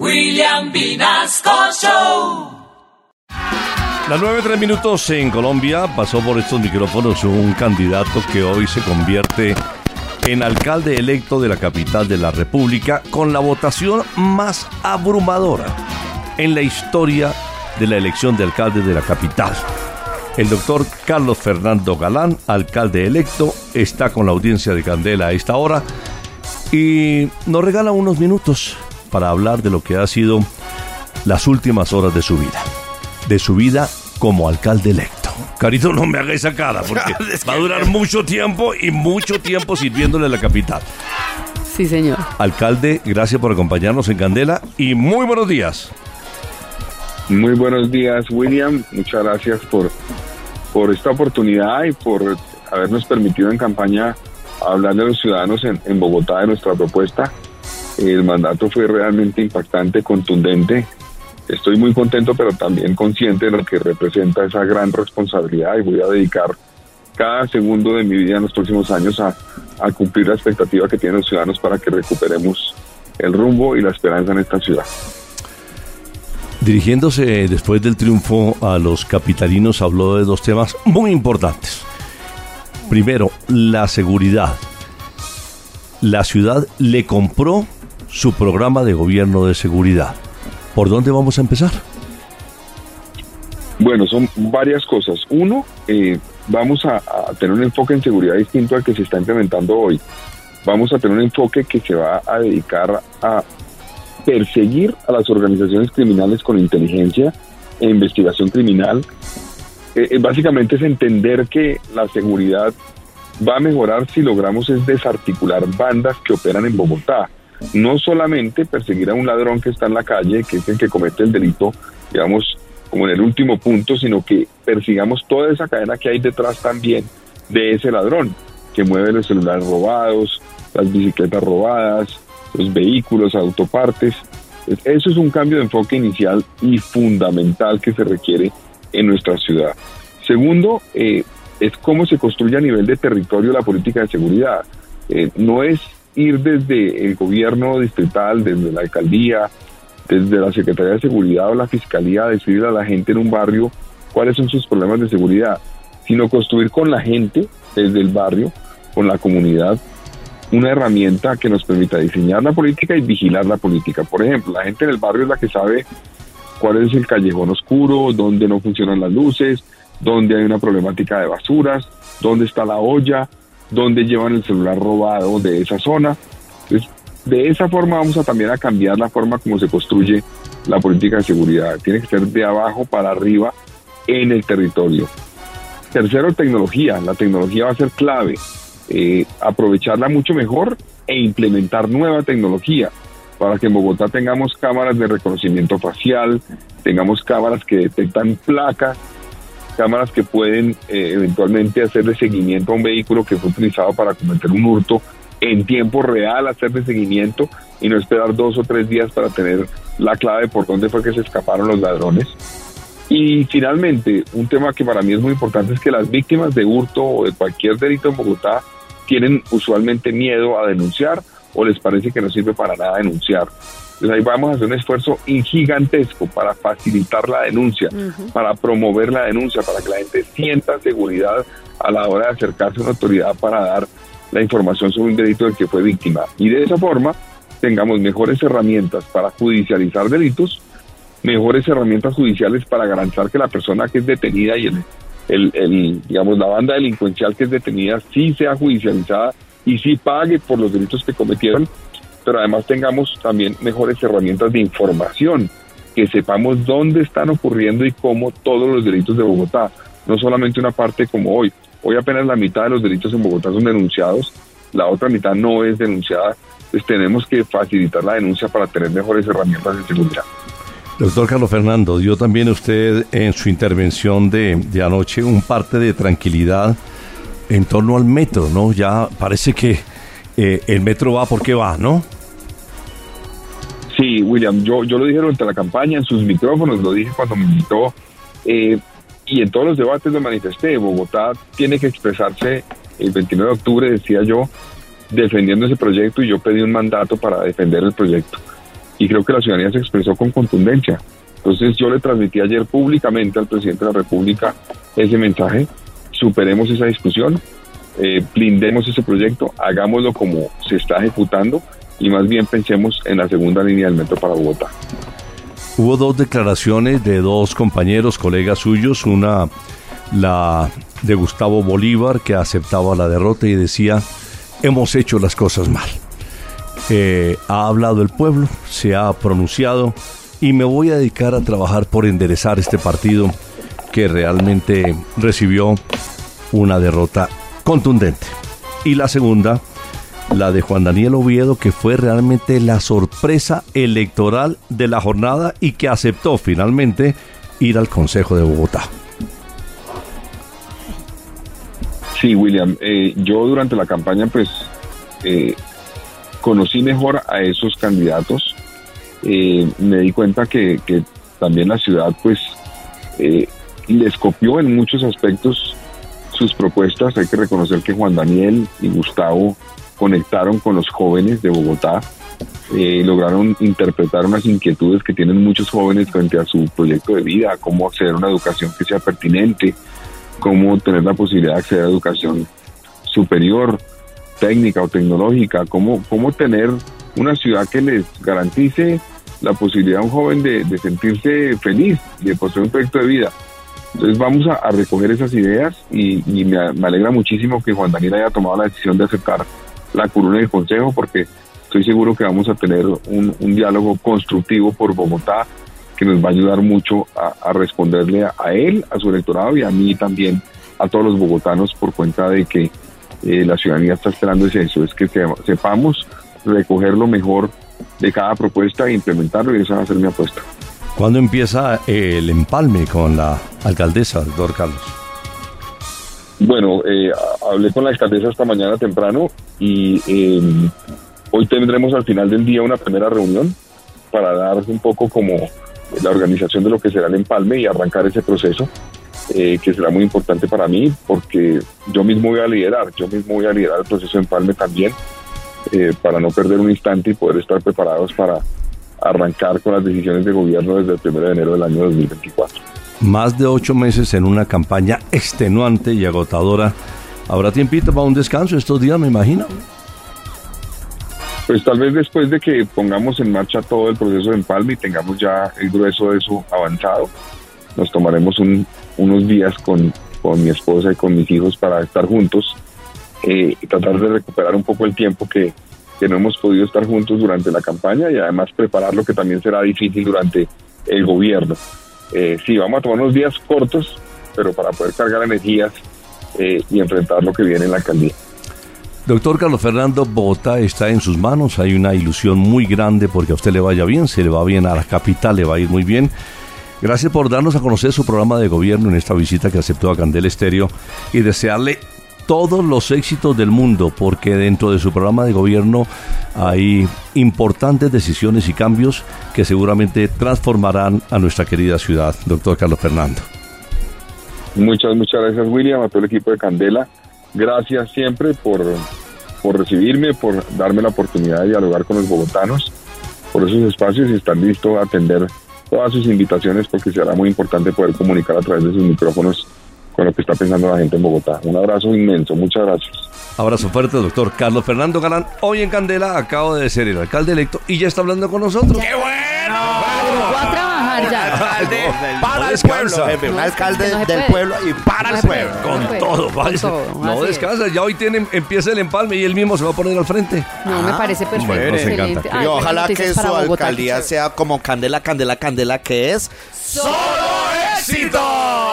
William Vinasco Show. Las 9.3 minutos en Colombia pasó por estos micrófonos un candidato que hoy se convierte en alcalde electo de la capital de la República con la votación más abrumadora en la historia de la elección de alcalde de la capital. El doctor Carlos Fernando Galán, alcalde electo, está con la audiencia de Candela a esta hora y nos regala unos minutos para hablar de lo que ha sido las últimas horas de su vida, de su vida como alcalde electo. Carito, no me haga esa cara porque va a durar mucho tiempo y mucho tiempo sirviéndole a la capital. Sí, señor. Alcalde, gracias por acompañarnos en Candela y muy buenos días. Muy buenos días, William. Muchas gracias por, por esta oportunidad y por habernos permitido en campaña hablar de los ciudadanos en, en Bogotá de nuestra propuesta. El mandato fue realmente impactante, contundente. Estoy muy contento, pero también consciente de lo que representa esa gran responsabilidad y voy a dedicar cada segundo de mi vida en los próximos años a, cumplir la expectativa que tienen los ciudadanos para que recuperemos el rumbo y la esperanza en esta ciudad. Dirigiéndose después del triunfo a los capitalinos, habló de dos temas muy importantes. Primero, la seguridad. La ciudad le compró su programa de gobierno de seguridad. ¿Por dónde vamos a empezar? Bueno, son varias cosas. Uno, eh, vamos a, tener un enfoque en seguridad distinto al que se está implementando hoy. Vamos a tener un enfoque que se va a dedicar a perseguir a las organizaciones criminales con inteligencia e investigación criminal. Eh, básicamente es entender que la seguridad va a mejorar si logramos es desarticular bandas que operan en Bogotá. No solamente perseguir a un ladrón que está en la calle, que es el que comete el delito, digamos, como en el último punto, sino que persigamos toda esa cadena que hay detrás también de ese ladrón, que mueve los celulares robados, las bicicletas robadas, los vehículos, autopartes. Eso es un cambio de enfoque inicial y fundamental que se requiere en nuestra ciudad. Segundo, eh, es cómo se construye a nivel de territorio la política de seguridad. Eh, no es ir desde el gobierno distrital, desde la alcaldía, desde la Secretaría de Seguridad o la Fiscalía a decirle a la gente en un barrio cuáles son sus problemas de seguridad, sino construir con la gente desde el barrio, con la comunidad, una herramienta que nos permita diseñar la política y vigilar la política. Por ejemplo, la gente en el barrio es la que sabe cuál es el callejón oscuro, dónde no funcionan las luces, dónde hay una problemática de basuras, dónde está la olla, dónde llevan el celular robado de esa zona. Entonces, de esa forma vamos a también a cambiar la forma como se construye la política de seguridad. Tiene que ser de abajo para arriba en el territorio. Tercero, tecnología. La tecnología va a ser clave. Eh, aprovecharla mucho mejor e implementar nueva tecnología para que en Bogotá tengamos cámaras de reconocimiento facial, tengamos cámaras que detectan placas, cámaras que pueden eh, eventualmente hacerle seguimiento a un vehículo que fue utilizado para cometer un hurto en tiempo real, hacerle seguimiento y no esperar dos o tres días para tener la clave por dónde fue que se escaparon los ladrones. Y finalmente, un tema que para mí es muy importante es que las víctimas de hurto o de cualquier delito en Bogotá tienen usualmente miedo a denunciar o les parece que no sirve para nada denunciar. Entonces ahí vamos a hacer un esfuerzo gigantesco para facilitar la denuncia, uh -huh. para promover la denuncia, para que la gente sienta seguridad a la hora de acercarse a una autoridad para dar la información sobre un delito del que fue víctima. Y de esa forma tengamos mejores herramientas para judicializar delitos, mejores herramientas judiciales para garantizar que la persona que es detenida y el, el, el, digamos, la banda delincuencial que es detenida sí sea judicializada y sí pague por los delitos que cometieron, pero además tengamos también mejores herramientas de información, que sepamos dónde están ocurriendo y cómo todos los delitos de Bogotá, no solamente una parte como hoy. Hoy apenas la mitad de los delitos en Bogotá son denunciados, la otra mitad no es denunciada, entonces tenemos que facilitar la denuncia para tener mejores herramientas de seguridad. Doctor Carlos Fernando, dio también usted en su intervención de, de, anoche un parte de tranquilidad en torno al metro, ¿no? Ya parece que eh, el metro va porque va, ¿no? Sí, William, yo, yo lo dije durante la campaña, en sus micrófonos, lo dije cuando me invitó, eh, y en todos los debates lo manifesté. Bogotá tiene que expresarse el 29 de octubre, decía yo, defendiendo ese proyecto, y yo pedí un mandato para defender el proyecto. y creo que la ciudadanía se expresó con contundencia. Entonces yo le transmití ayer públicamente al presidente de la República ese mensaje, superemos esa discusión, eh, blindemos ese proyecto, hagámoslo como se está ejecutando y más bien pensemos en la segunda línea del metro para Bogotá. Hubo dos declaraciones de dos compañeros, colegas suyos, una la de Gustavo Bolívar que aceptaba la derrota y decía, hemos hecho las cosas mal. Eh, ha hablado el pueblo, se ha pronunciado y me voy a dedicar a trabajar por enderezar este partido que realmente recibió una derrota contundente. Y la segunda, la de Juan Daniel Oviedo, que fue realmente la sorpresa electoral de la jornada y que aceptó finalmente ir al Consejo de Bogotá. Sí, William, eh, yo durante la campaña pues eh, conocí mejor a esos candidatos, eh, me di cuenta que, que, también la ciudad pues les copió en muchos aspectos sus propuestas, hay que reconocer que Juan Daniel y Gustavo conectaron con los jóvenes de Bogotá, lograron interpretar unas inquietudes que tienen muchos jóvenes frente a su proyecto de vida, cómo hacer una educación que sea pertinente, cómo tener la posibilidad de acceder a educación superior, técnica o tecnológica, cómo, cómo tener una ciudad que les garantice la posibilidad a un joven de, sentirse feliz y de poseer un proyecto de vida. Entonces vamos a, recoger esas ideas y, me, alegra muchísimo que Juan Daniel haya tomado la decisión de aceptar la curuna del Consejo porque estoy seguro que vamos a tener un, un diálogo constructivo por Bogotá que nos va a ayudar mucho a, responderle a, él, a su electorado y a mí también, a todos los bogotanos, por cuenta de que eh, la ciudadanía está esperando ese eso, es que sepamos recoger lo mejor de cada propuesta e implementarlo y esa va a ser mi apuesta. ¿Cuándo empieza el empalme con la alcaldesa, doctor Carlos? Bueno, eh, hablé con la alcaldesa esta mañana temprano y em, hoy tendremos al final del día una primera reunión para dar un poco como la organización de lo que será el empalme y arrancar ese proceso, eh, que será muy importante para mí porque yo mismo voy a liderar, yo mismo voy a liderar el proceso de empalme también, eh, para no perder un instante y poder estar preparados para arrancar con las decisiones de gobierno desde el 1 de enero del año 2024. Más de ocho meses en una campaña extenuante y agotadora. ¿Habrá tiempito para un descanso estos días, me imagino? Pues tal vez después de que pongamos en marcha todo el proceso de empalme y tengamos ya el grueso de eso avanzado, nos tomaremos unos días con, mi esposa y con mis hijos para estar juntos eh, y tratar de recuperar un poco el tiempo que, no hemos podido estar juntos durante la campaña y además preparar lo que también será difícil durante el gobierno. Eh, sí, vamos a tomar unos días cortos, pero para poder cargar energías eh, y enfrentar lo que viene en la alcaldía. Doctor Carlos Fernando, Bogotá está en sus manos. Hay una ilusión muy grande porque a usted le vaya bien, se le va bien a la capital, le va a ir muy bien. Gracias por darnos a conocer su programa de gobierno en esta visita que aceptó a Candel Estéreo y desearle todos los éxitos del mundo, porque dentro de su programa de gobierno hay importantes decisiones y cambios que seguramente transformarán a nuestra querida ciudad. Doctor Carlos Fernando. Muchas, muchas gracias William, a todo el equipo de Candela Gracias siempre por, por recibirme, por darme la oportunidad de dialogar con los bogotanos, por esos espacios y estar listo a atender todas sus invitaciones porque será muy importante poder comunicar a través de sus micrófonos con lo que está pensando la gente en Bogotá. Un abrazo inmenso, muchas gracias. Abrazo fuerte, doctor Carlos Fernando Galán. Hoy en Candela acabo de ser el alcalde electo y ya está hablando con nosotros. ¡Qué bueno! Alcalde para el pueblo, un alcalde del pueblo y para el pueblo. Con todo, No descansa, ya hoy tiene, empieza el empalme y él mismo se va a poner al frente. No, me parece perfecto. y ojalá que su alcaldía sea como Candela, Candela, Candela, que es solo éxito.